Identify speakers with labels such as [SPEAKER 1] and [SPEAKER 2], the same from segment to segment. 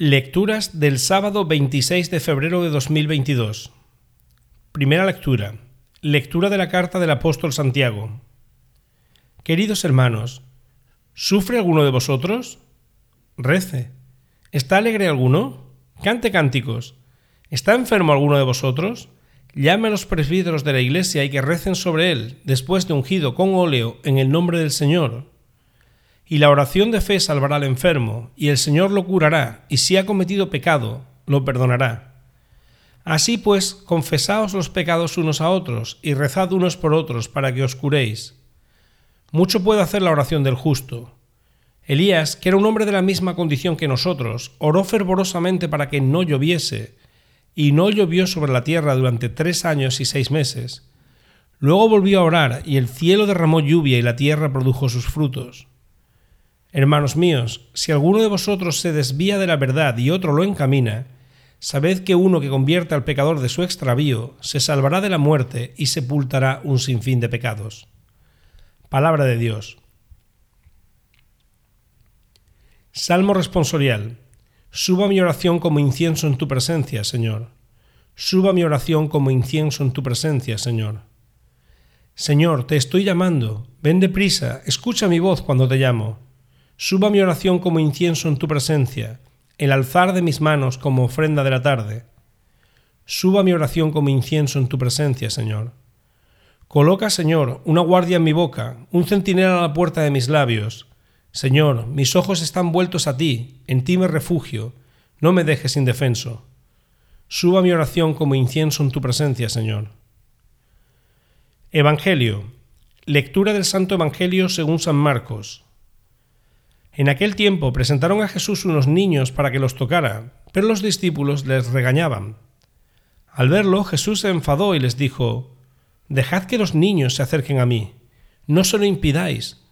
[SPEAKER 1] Lecturas del sábado 26 de febrero de 2022. Primera lectura. Lectura de la carta del apóstol Santiago. Queridos hermanos, ¿sufre alguno de vosotros? Rece. ¿Está alegre alguno? Cante cánticos. ¿Está enfermo alguno de vosotros? Llame a los presbíteros de la iglesia y que recen sobre él, después de ungido con óleo en el nombre del Señor y la oración de fe salvará al enfermo, y el Señor lo curará, y si ha cometido pecado, lo perdonará. Así pues, confesaos los pecados unos a otros, y rezad unos por otros, para que os curéis. Mucho puede hacer la oración del justo. Elías, que era un hombre de la misma condición que nosotros, oró fervorosamente para que no lloviese, y no llovió sobre la tierra durante tres años y seis meses. Luego volvió a orar, y el cielo derramó lluvia y la tierra produjo sus frutos. Hermanos míos, si alguno de vosotros se desvía de la verdad y otro lo encamina, sabed que uno que convierte al pecador de su extravío se salvará de la muerte y sepultará un sinfín de pecados. Palabra de Dios. Salmo responsorial. Suba mi oración como incienso en tu presencia, Señor. Suba mi oración como incienso en tu presencia, Señor. Señor, te estoy llamando. Ven deprisa, escucha mi voz cuando te llamo. Suba mi oración como incienso en tu presencia, el alzar de mis manos como ofrenda de la tarde. Suba mi oración como incienso en tu presencia, Señor. Coloca, Señor, una guardia en mi boca, un centinela a la puerta de mis labios. Señor, mis ojos están vueltos a ti, en ti me refugio, no me dejes indefenso. Suba mi oración como incienso en tu presencia, Señor. Evangelio. Lectura del Santo Evangelio según San Marcos. En aquel tiempo presentaron a Jesús unos niños para que los tocara, pero los discípulos les regañaban. Al verlo, Jesús se enfadó y les dijo, Dejad que los niños se acerquen a mí, no se lo impidáis.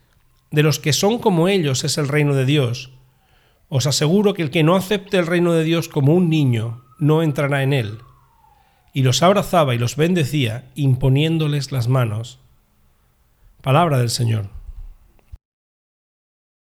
[SPEAKER 1] De los que son como ellos es el reino de Dios. Os aseguro que el que no acepte el reino de Dios como un niño, no entrará en él. Y los abrazaba y los bendecía, imponiéndoles las manos. Palabra del Señor.